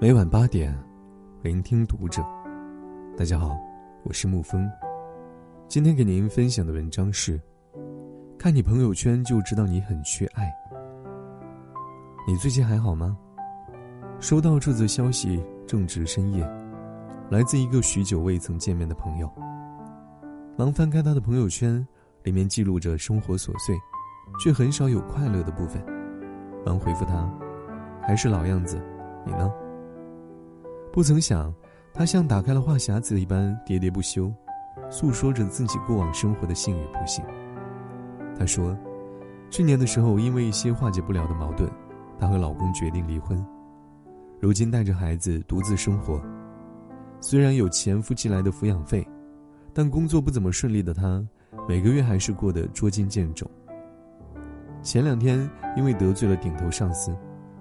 每晚八点，聆听读者。大家好，我是沐风。今天给您分享的文章是：看你朋友圈就知道你很缺爱。你最近还好吗？收到这则消息正值深夜，来自一个许久未曾见面的朋友。忙翻开他的朋友圈，里面记录着生活琐碎，却很少有快乐的部分。忙回复他，还是老样子，你呢？不曾想，他像打开了话匣子一般喋喋不休，诉说着自己过往生活的幸与不幸。他说，去年的时候，因为一些化解不了的矛盾，她和老公决定离婚。如今带着孩子独自生活，虽然有前夫寄来的抚养费，但工作不怎么顺利的她，每个月还是过得捉襟见肘。前两天因为得罪了顶头上司，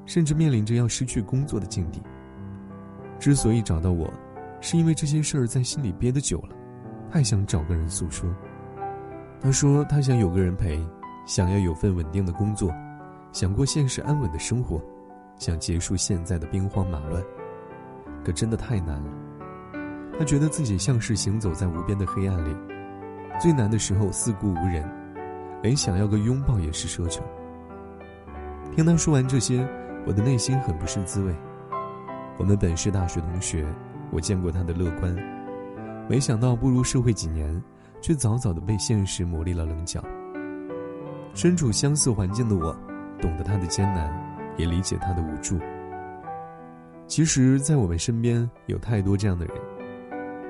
甚至面临着要失去工作的境地。之所以找到我，是因为这些事儿在心里憋得久了，太想找个人诉说。他说他想有个人陪，想要有份稳定的工作，想过现实安稳的生活，想结束现在的兵荒马乱。可真的太难了。他觉得自己像是行走在无边的黑暗里，最难的时候四顾无人，连想要个拥抱也是奢求。听他说完这些，我的内心很不是滋味。我们本是大学同学，我见过他的乐观，没想到步入社会几年，却早早的被现实磨砺了棱角。身处相似环境的我，懂得他的艰难，也理解他的无助。其实，在我们身边有太多这样的人，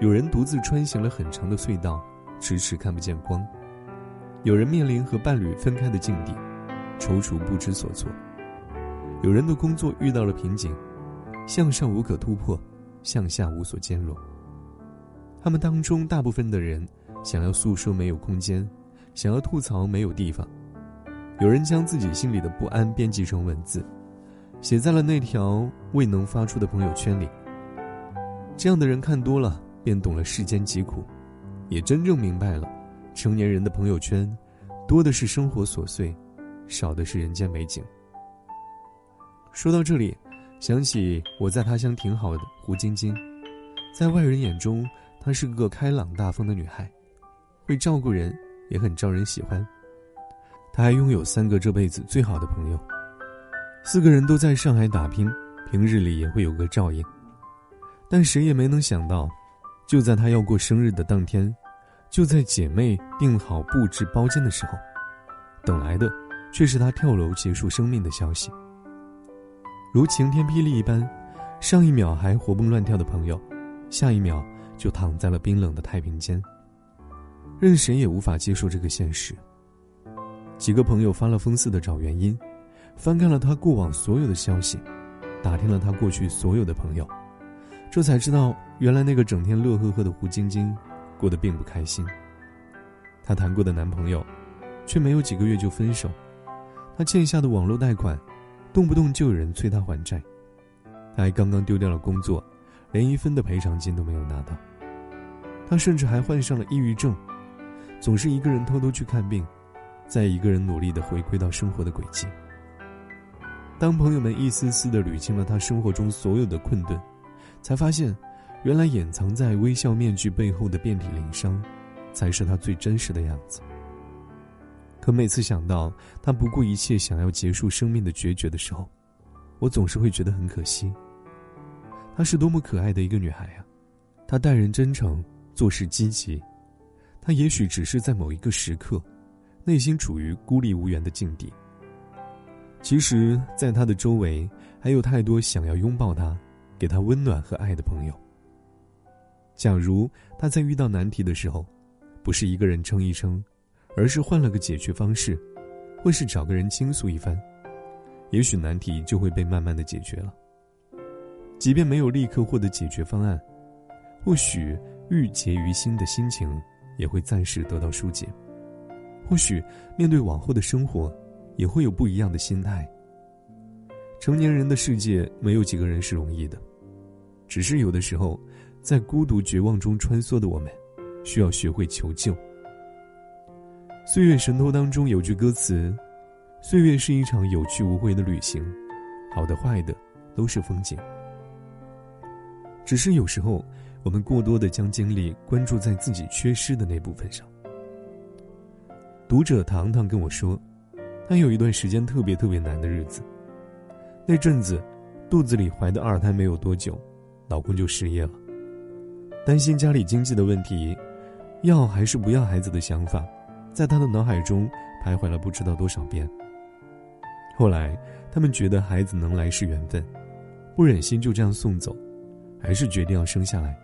有人独自穿行了很长的隧道，迟迟看不见光；有人面临和伴侣分开的境地，踌躇不知所措；有人的工作遇到了瓶颈。向上无可突破，向下无所兼容。他们当中大部分的人，想要诉说没有空间，想要吐槽没有地方。有人将自己心里的不安编辑成文字，写在了那条未能发出的朋友圈里。这样的人看多了，便懂了世间疾苦，也真正明白了，成年人的朋友圈，多的是生活琐碎，少的是人间美景。说到这里。想起我在他乡挺好的胡晶晶，在外人眼中，她是个开朗大方的女孩，会照顾人，也很招人喜欢。她还拥有三个这辈子最好的朋友，四个人都在上海打拼，平日里也会有个照应。但谁也没能想到，就在她要过生日的当天，就在姐妹订好布置包间的时候，等来的却是她跳楼结束生命的消息。如晴天霹雳一般，上一秒还活蹦乱跳的朋友，下一秒就躺在了冰冷的太平间。任谁也无法接受这个现实。几个朋友发了疯似的找原因，翻看了他过往所有的消息，打听了他过去所有的朋友，这才知道，原来那个整天乐呵呵的胡晶晶，过得并不开心。她谈过的男朋友，却没有几个月就分手，她欠下的网络贷款。动不动就有人催他还债，他还刚刚丢掉了工作，连一分的赔偿金都没有拿到。他甚至还患上了抑郁症，总是一个人偷偷去看病，再一个人努力的回归到生活的轨迹。当朋友们一丝丝的捋清了他生活中所有的困顿，才发现，原来掩藏在微笑面具背后的遍体鳞伤，才是他最真实的样子。可每次想到她不顾一切想要结束生命的决绝的时候，我总是会觉得很可惜。她是多么可爱的一个女孩呀！她待人真诚，做事积极。她也许只是在某一个时刻，内心处于孤立无援的境地。其实，在她的周围还有太多想要拥抱她、给她温暖和爱的朋友。假如她在遇到难题的时候，不是一个人撑一撑。而是换了个解决方式，或是找个人倾诉一番，也许难题就会被慢慢的解决了。即便没有立刻获得解决方案，或许郁结于心的心情也会暂时得到疏解。或许面对往后的生活，也会有不一样的心态。成年人的世界，没有几个人是容易的，只是有的时候，在孤独绝望中穿梭的我们，需要学会求救。《岁月神偷》当中有句歌词：“岁月是一场有去无回的旅行，好的坏的都是风景。只是有时候，我们过多的将精力关注在自己缺失的那部分上。读者糖糖跟我说，她有一段时间特别特别难的日子。那阵子，肚子里怀的二胎没有多久，老公就失业了。担心家里经济的问题，要还是不要孩子的想法，在她的脑海中徘徊了不知道多少遍。后来，他们觉得孩子能来是缘分，不忍心就这样送走。还是决定要生下来。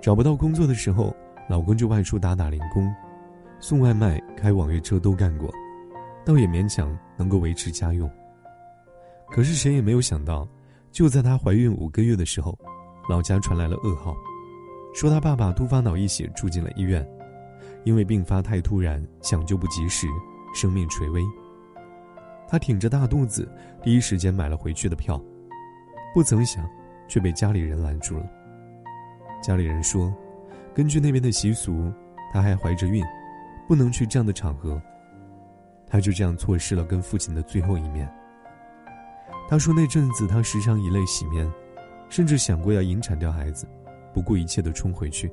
找不到工作的时候，老公就外出打打零工，送外卖、开网约车都干过，倒也勉强能够维持家用。可是谁也没有想到，就在她怀孕五个月的时候，老家传来了噩耗，说她爸爸突发脑溢血住进了医院，因为病发太突然，抢救不及时，生命垂危。他挺着大肚子，第一时间买了回去的票，不曾想。却被家里人拦住了。家里人说，根据那边的习俗，她还怀着孕，不能去这样的场合。她就这样错失了跟父亲的最后一面。她说那阵子她时常以泪洗面，甚至想过要引产掉孩子，不顾一切的冲回去，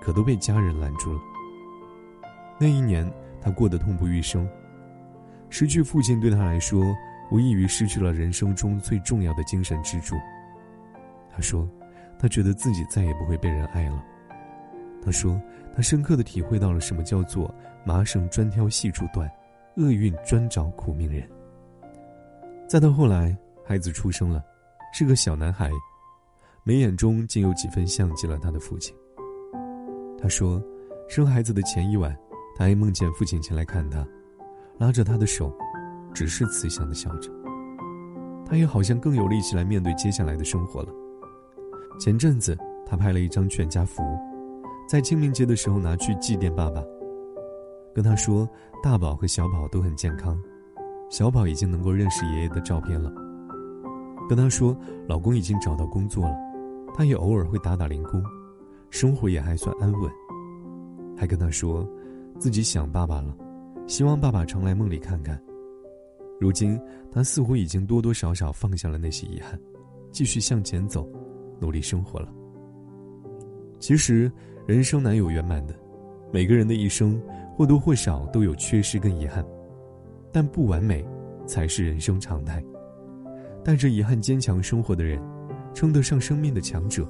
可都被家人拦住了。那一年他过得痛不欲生，失去父亲对他来说，无异于失去了人生中最重要的精神支柱。他说：“他觉得自己再也不会被人爱了。”他说：“他深刻的体会到了什么叫做‘麻绳专挑细处断，厄运专找苦命人’。”再到后来，孩子出生了，是个小男孩，眉眼中竟有几分像极了他的父亲。他说：“生孩子的前一晚，他还梦见父亲前来看他，拉着他的手，只是慈祥的笑着。他也好像更有力气来面对接下来的生活了。”前阵子，他拍了一张全家福，在清明节的时候拿去祭奠爸爸。跟他说，大宝和小宝都很健康，小宝已经能够认识爷爷的照片了。跟他说，老公已经找到工作了，他也偶尔会打打零工，生活也还算安稳。还跟他说，自己想爸爸了，希望爸爸常来梦里看看。如今，他似乎已经多多少少放下了那些遗憾，继续向前走。努力生活了。其实，人生难有圆满的，每个人的一生或多或少都有缺失跟遗憾，但不完美才是人生常态。带着遗憾坚强生活的人，称得上生命的强者。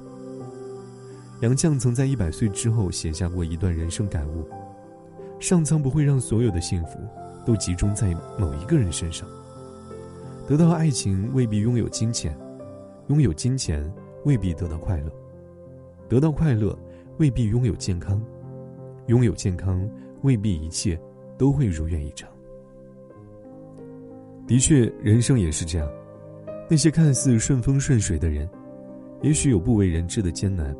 杨绛曾在一百岁之后写下过一段人生感悟：上苍不会让所有的幸福都集中在某一个人身上。得到爱情未必拥有金钱，拥有金钱。未必得到快乐，得到快乐未必拥有健康，拥有健康未必一切都会如愿以偿。的确，人生也是这样，那些看似顺风顺水的人，也许有不为人知的艰难；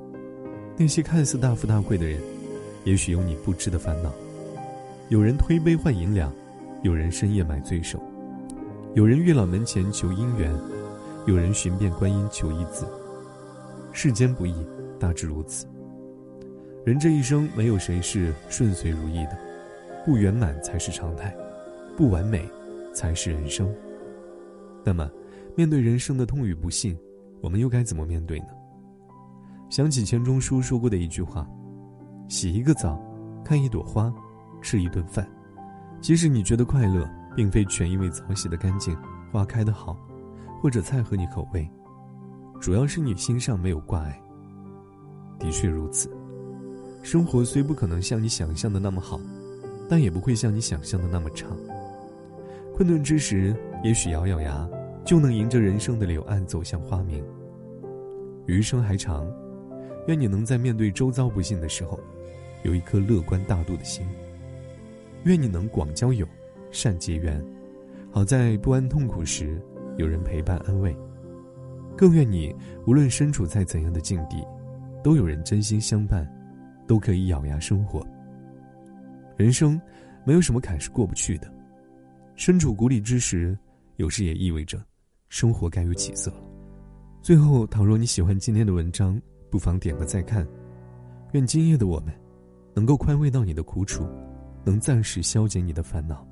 那些看似大富大贵的人，也许有你不知的烦恼。有人推杯换银两，有人深夜买醉手，有人月老门前求姻缘，有人寻遍观音求一字。世间不易，大致如此。人这一生没有谁是顺遂如意的，不圆满才是常态，不完美才是人生。那么，面对人生的痛与不幸，我们又该怎么面对呢？想起钱钟书说过的一句话：“洗一个澡，看一朵花，吃一顿饭。即使你觉得快乐，并非全因为澡洗得干净，花开得好，或者菜合你口味。”主要是你心上没有挂碍。的确如此，生活虽不可能像你想象的那么好，但也不会像你想象的那么差。困顿之时，也许咬咬牙，就能迎着人生的柳暗走向花明。余生还长，愿你能在面对周遭不幸的时候，有一颗乐观大度的心。愿你能广交友，善结缘，好在不安痛苦时，有人陪伴安慰。更愿你无论身处在怎样的境地，都有人真心相伴，都可以咬牙生活。人生没有什么坎是过不去的，身处谷底之时，有时也意味着生活该有起色了。最后，倘若你喜欢今天的文章，不妨点个再看。愿今夜的我们，能够宽慰到你的苦楚，能暂时消解你的烦恼。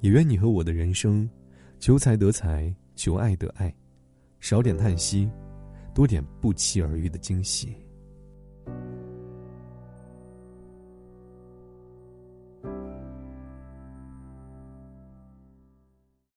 也愿你和我的人生，求财得财，求爱得爱。少点叹息，多点不期而遇的惊喜。